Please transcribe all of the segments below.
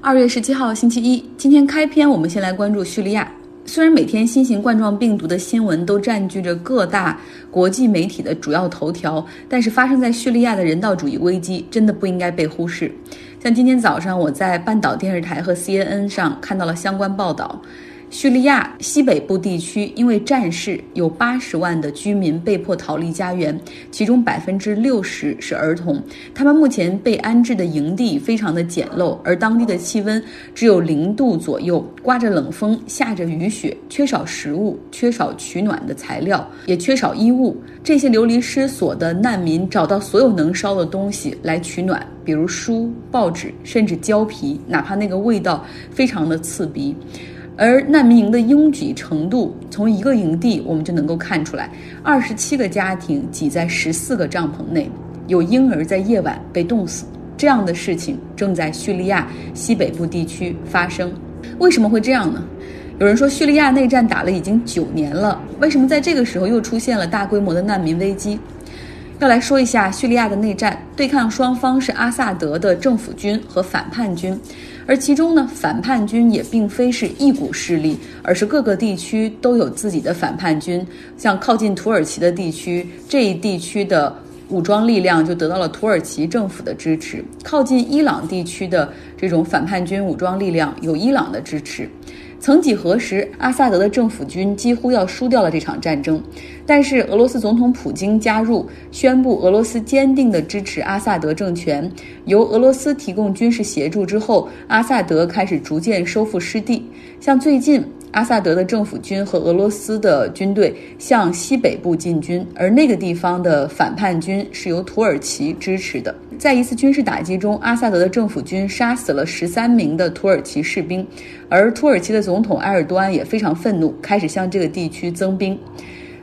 二月十七号星期一，今天开篇我们先来关注叙利亚。虽然每天新型冠状病毒的新闻都占据着各大国际媒体的主要头条，但是发生在叙利亚的人道主义危机真的不应该被忽视。像今天早上我在半岛电视台和 CNN 上看到了相关报道。叙利亚西北部地区因为战事，有八十万的居民被迫逃离家园，其中百分之六十是儿童。他们目前被安置的营地非常的简陋，而当地的气温只有零度左右，刮着冷风，下着雨雪，缺少食物，缺少取暖的材料，也缺少衣物。这些流离失所的难民找到所有能烧的东西来取暖，比如书、报纸，甚至胶皮，哪怕那个味道非常的刺鼻。而难民营的拥挤程度，从一个营地我们就能够看出来：二十七个家庭挤在十四个帐篷内，有婴儿在夜晚被冻死。这样的事情正在叙利亚西北部地区发生。为什么会这样呢？有人说，叙利亚内战打了已经九年了，为什么在这个时候又出现了大规模的难民危机？要来说一下叙利亚的内战，对抗双方是阿萨德的政府军和反叛军。而其中呢，反叛军也并非是一股势力，而是各个地区都有自己的反叛军。像靠近土耳其的地区，这一地区的武装力量就得到了土耳其政府的支持；靠近伊朗地区的这种反叛军武装力量有伊朗的支持。曾几何时，阿萨德的政府军几乎要输掉了这场战争，但是俄罗斯总统普京加入，宣布俄罗斯坚定的支持阿萨德政权，由俄罗斯提供军事协助之后，阿萨德开始逐渐收复失地。像最近。阿萨德的政府军和俄罗斯的军队向西北部进军，而那个地方的反叛军是由土耳其支持的。在一次军事打击中，阿萨德的政府军杀死了十三名的土耳其士兵，而土耳其的总统埃尔多安也非常愤怒，开始向这个地区增兵。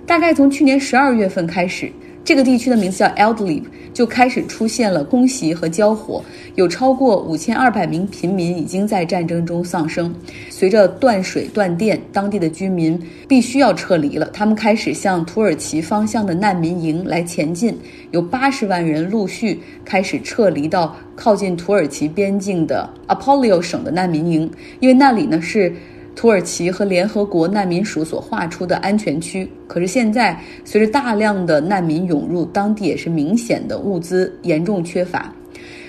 大概从去年十二月份开始。这个地区的名字叫 Eldlib，就开始出现了空袭和交火，有超过五千二百名平民已经在战争中丧生。随着断水断电，当地的居民必须要撤离了，他们开始向土耳其方向的难民营来前进，有八十万人陆续开始撤离到靠近土耳其边境的 Apollio 省的难民营，因为那里呢是。土耳其和联合国难民署所划出的安全区，可是现在随着大量的难民涌入，当地也是明显的物资严重缺乏。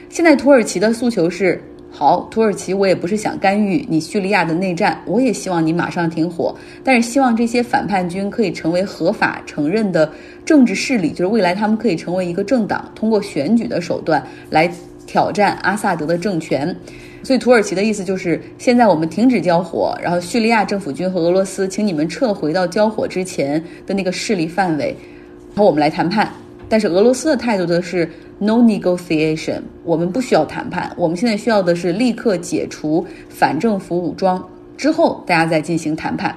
现在土耳其的诉求是：好，土耳其，我也不是想干预你叙利亚的内战，我也希望你马上停火，但是希望这些反叛军可以成为合法承认的政治势力，就是未来他们可以成为一个政党，通过选举的手段来挑战阿萨德的政权。所以土耳其的意思就是，现在我们停止交火，然后叙利亚政府军和俄罗斯，请你们撤回到交火之前的那个势力范围，然后我们来谈判。但是俄罗斯的态度则是 no negotiation，我们不需要谈判，我们现在需要的是立刻解除反政府武装，之后大家再进行谈判。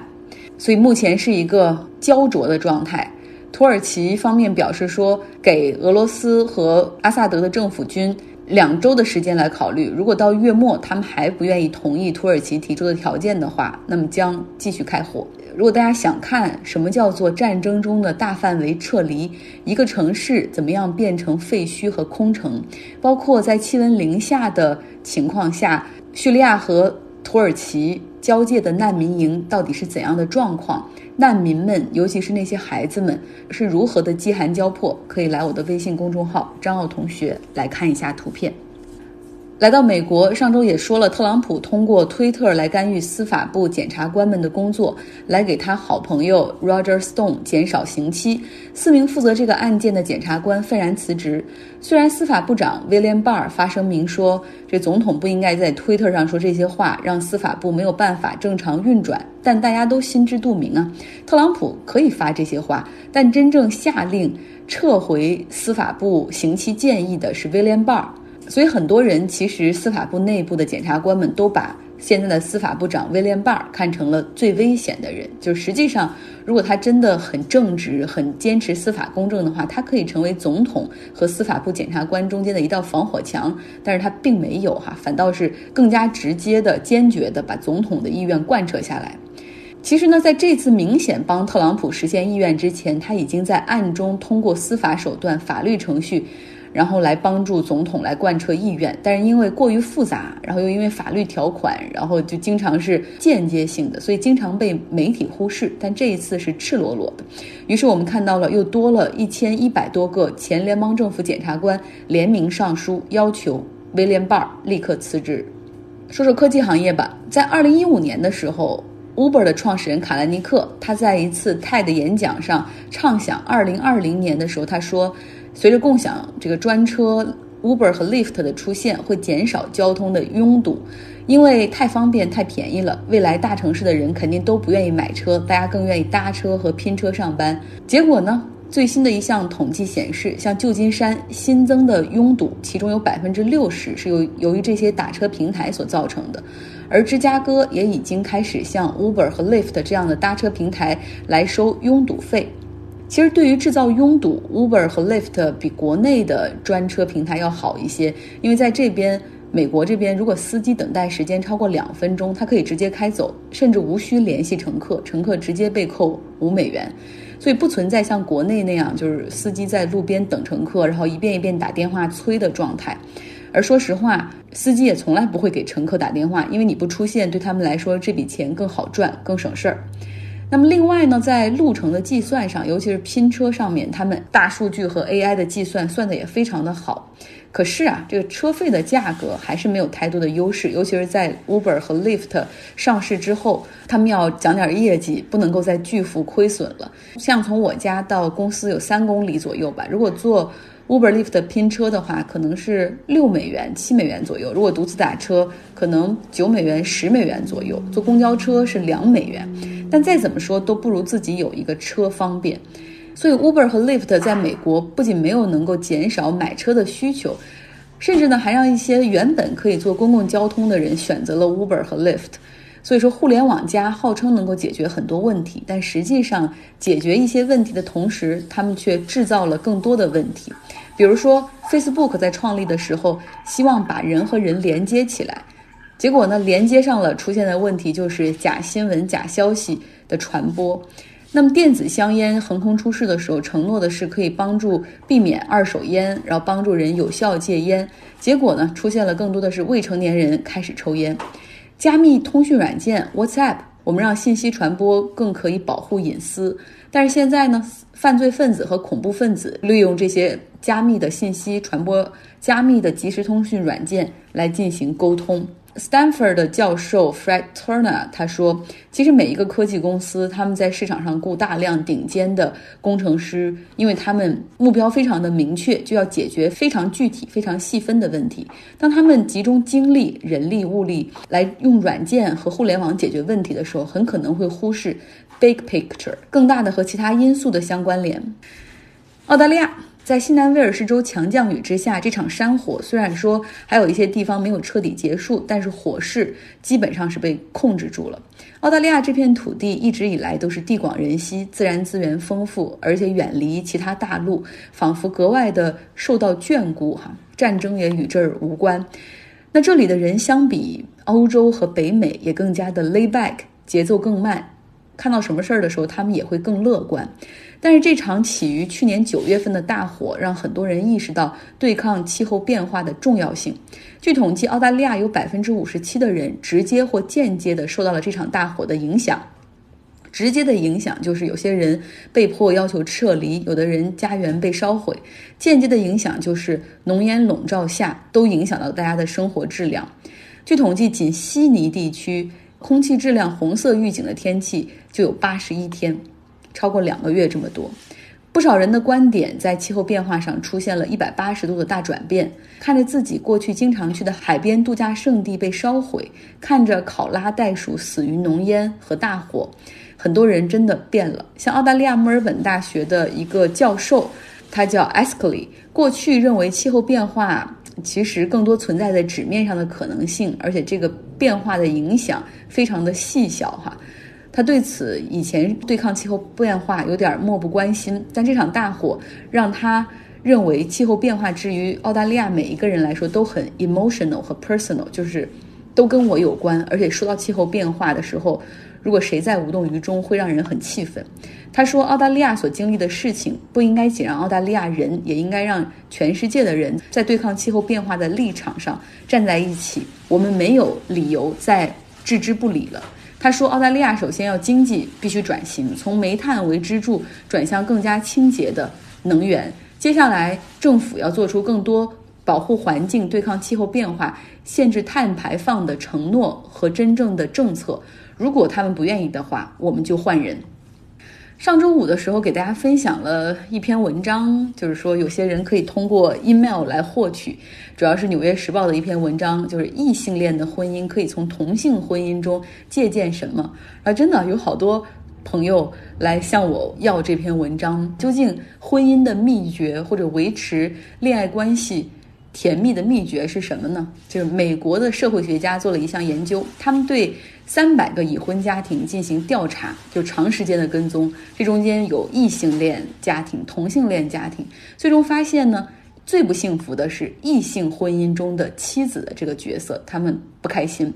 所以目前是一个焦灼的状态。土耳其方面表示说，给俄罗斯和阿萨德的政府军。两周的时间来考虑，如果到月末他们还不愿意同意土耳其提出的条件的话，那么将继续开火。如果大家想看什么叫做战争中的大范围撤离，一个城市怎么样变成废墟和空城，包括在气温零下的情况下，叙利亚和土耳其交界的难民营到底是怎样的状况？难民们，尤其是那些孩子们，是如何的饥寒交迫？可以来我的微信公众号“张奥同学”来看一下图片。来到美国，上周也说了，特朗普通过推特来干预司法部检察官们的工作，来给他好朋友 Roger Stone 减少刑期。四名负责这个案件的检察官愤然辞职。虽然司法部长 William Barr 发声明说，这总统不应该在推特上说这些话，让司法部没有办法正常运转，但大家都心知肚明啊，特朗普可以发这些话，但真正下令撤回司法部刑期建议的是 William Barr。所以很多人其实司法部内部的检察官们都把现在的司法部长威廉·巴尔看成了最危险的人。就实际上，如果他真的很正直、很坚持司法公正的话，他可以成为总统和司法部检察官中间的一道防火墙。但是他并没有哈，反倒是更加直接的、坚决的把总统的意愿贯彻下来。其实呢，在这次明显帮特朗普实现意愿之前，他已经在暗中通过司法手段、法律程序。然后来帮助总统来贯彻意愿。但是因为过于复杂，然后又因为法律条款，然后就经常是间接性的，所以经常被媒体忽视。但这一次是赤裸裸的，于是我们看到了又多了一千一百多个前联邦政府检察官联名上书，要求威廉·巴尔立刻辞职。说说科技行业吧，在二零一五年的时候。Uber 的创始人卡兰尼克，他在一次 TED 演讲上畅想，二零二零年的时候，他说，随着共享这个专车 Uber 和 Lyft 的出现，会减少交通的拥堵，因为太方便、太便宜了。未来大城市的人肯定都不愿意买车，大家更愿意搭车和拼车上班。结果呢？最新的一项统计显示，像旧金山新增的拥堵，其中有百分之六十是由由于这些打车平台所造成的，而芝加哥也已经开始向 Uber 和 Lyft 这样的搭车平台来收拥堵费。其实，对于制造拥堵，Uber 和 Lyft 比国内的专车平台要好一些，因为在这边，美国这边，如果司机等待时间超过两分钟，他可以直接开走，甚至无需联系乘客，乘客直接被扣五美元。所以不存在像国内那样，就是司机在路边等乘客，然后一遍一遍打电话催的状态。而说实话，司机也从来不会给乘客打电话，因为你不出现，对他们来说这笔钱更好赚，更省事儿。那么另外呢，在路程的计算上，尤其是拼车上面，他们大数据和 AI 的计算算的也非常的好。可是啊，这个车费的价格还是没有太多的优势，尤其是在 Uber 和 Lyft 上市之后，他们要讲点业绩，不能够再巨幅亏损了。像从我家到公司有三公里左右吧，如果坐 Uber、Lyft 拼车的话，可能是六美元、七美元左右；如果独自打车，可能九美元、十美元左右；坐公交车是两美元。但再怎么说，都不如自己有一个车方便。所以，Uber 和 Lyft 在美国不仅没有能够减少买车的需求，甚至呢还让一些原本可以坐公共交通的人选择了 Uber 和 Lyft。所以说，互联网加号称能够解决很多问题，但实际上解决一些问题的同时，他们却制造了更多的问题。比如说，Facebook 在创立的时候希望把人和人连接起来，结果呢连接上了，出现的问题就是假新闻、假消息的传播。那么电子香烟横空出世的时候，承诺的是可以帮助避免二手烟，然后帮助人有效戒烟。结果呢，出现了更多的是未成年人开始抽烟。加密通讯软件 WhatsApp，我们让信息传播更可以保护隐私。但是现在呢，犯罪分子和恐怖分子利用这些加密的信息传播、加密的即时通讯软件来进行沟通。Stanford 的教授 Fred Turner 他说：“其实每一个科技公司，他们在市场上雇大量顶尖的工程师，因为他们目标非常的明确，就要解决非常具体、非常细分的问题。当他们集中精力、人力、物力来用软件和互联网解决问题的时候，很可能会忽视 big picture 更大的和其他因素的相关联。”澳大利亚。在西南威尔士州强降雨之下，这场山火虽然说还有一些地方没有彻底结束，但是火势基本上是被控制住了。澳大利亚这片土地一直以来都是地广人稀，自然资源丰富，而且远离其他大陆，仿佛格外的受到眷顾。哈，战争也与这儿无关。那这里的人相比欧洲和北美也更加的 lay back，节奏更慢。看到什么事儿的时候，他们也会更乐观。但是这场起于去年九月份的大火，让很多人意识到对抗气候变化的重要性。据统计，澳大利亚有百分之五十七的人直接或间接的受到了这场大火的影响。直接的影响就是有些人被迫要求撤离，有的人家园被烧毁；间接的影响就是浓烟笼罩下，都影响到大家的生活质量。据统计，仅悉尼地区。空气质量红色预警的天气就有八十一天，超过两个月这么多。不少人的观点在气候变化上出现了一百八十度的大转变。看着自己过去经常去的海边度假胜地被烧毁，看着考拉袋鼠死于浓烟和大火，很多人真的变了。像澳大利亚墨尔本大学的一个教授，他叫 Askley，过去认为气候变化。其实更多存在在纸面上的可能性，而且这个变化的影响非常的细小哈。他对此以前对抗气候变化有点漠不关心，但这场大火让他认为气候变化之于澳大利亚每一个人来说都很 emotional 和 personal，就是都跟我有关。而且说到气候变化的时候，如果谁在无动于衷，会让人很气愤。他说，澳大利亚所经历的事情不应该仅让澳大利亚人，也应该让全世界的人在对抗气候变化的立场上站在一起。我们没有理由再置之不理了。他说，澳大利亚首先要经济必须转型，从煤炭为支柱转向更加清洁的能源。接下来，政府要做出更多保护环境、对抗气候变化、限制碳排放的承诺和真正的政策。如果他们不愿意的话，我们就换人。上周五的时候，给大家分享了一篇文章，就是说有些人可以通过 email 来获取，主要是《纽约时报》的一篇文章，就是异性恋的婚姻可以从同性婚姻中借鉴什么。而真的有好多朋友来向我要这篇文章，究竟婚姻的秘诀或者维持恋爱关系？甜蜜的秘诀是什么呢？就是美国的社会学家做了一项研究，他们对三百个已婚家庭进行调查，就长时间的跟踪，这中间有异性恋家庭、同性恋家庭，最终发现呢，最不幸福的是异性婚姻中的妻子的这个角色，他们不开心。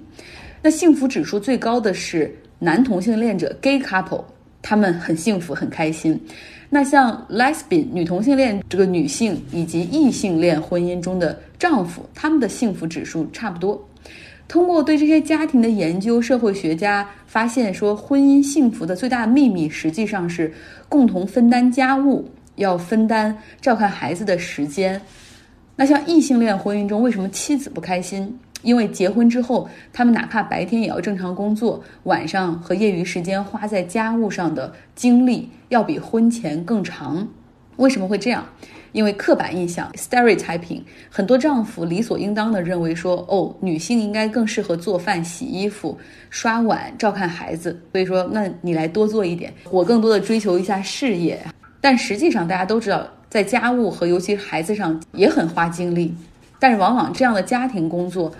那幸福指数最高的是男同性恋者 （gay couple），他们很幸福、很开心。那像 lesbian 女同性恋这个女性以及异性恋婚姻中的丈夫，他们的幸福指数差不多。通过对这些家庭的研究，社会学家发现说，婚姻幸福的最大秘密实际上是共同分担家务，要分担照看孩子的时间。那像异性恋婚姻中，为什么妻子不开心？因为结婚之后，他们哪怕白天也要正常工作，晚上和业余时间花在家务上的精力要比婚前更长。为什么会这样？因为刻板印象 stereotype 很多丈夫理所应当的认为说，哦，女性应该更适合做饭、洗衣服、刷碗、照看孩子，所以说，那你来多做一点，我更多的追求一下事业。但实际上，大家都知道，在家务和尤其孩子上也很花精力，但是往往这样的家庭工作。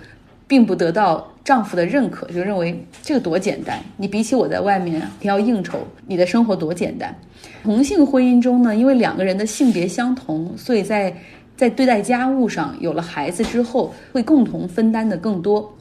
并不得到丈夫的认可，就认为这个多简单。你比起我在外面你要应酬，你的生活多简单。同性婚姻中呢，因为两个人的性别相同，所以在在对待家务上，有了孩子之后，会共同分担的更多。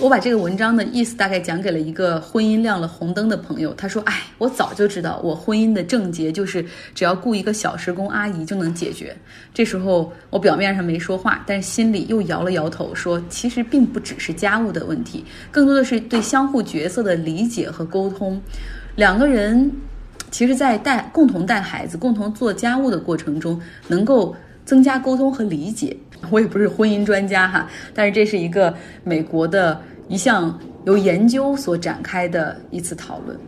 我把这个文章的意思大概讲给了一个婚姻亮了红灯的朋友，他说：“哎，我早就知道，我婚姻的症结就是只要雇一个小时工阿姨就能解决。”这时候我表面上没说话，但是心里又摇了摇头，说：“其实并不只是家务的问题，更多的是对相互角色的理解和沟通。两个人其实，在带共同带孩子、共同做家务的过程中，能够增加沟通和理解。我也不是婚姻专家哈，但是这是一个美国的。”一项由研究所展开的一次讨论。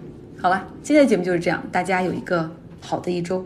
好了，今天的节目就是这样，大家有一个好的一周。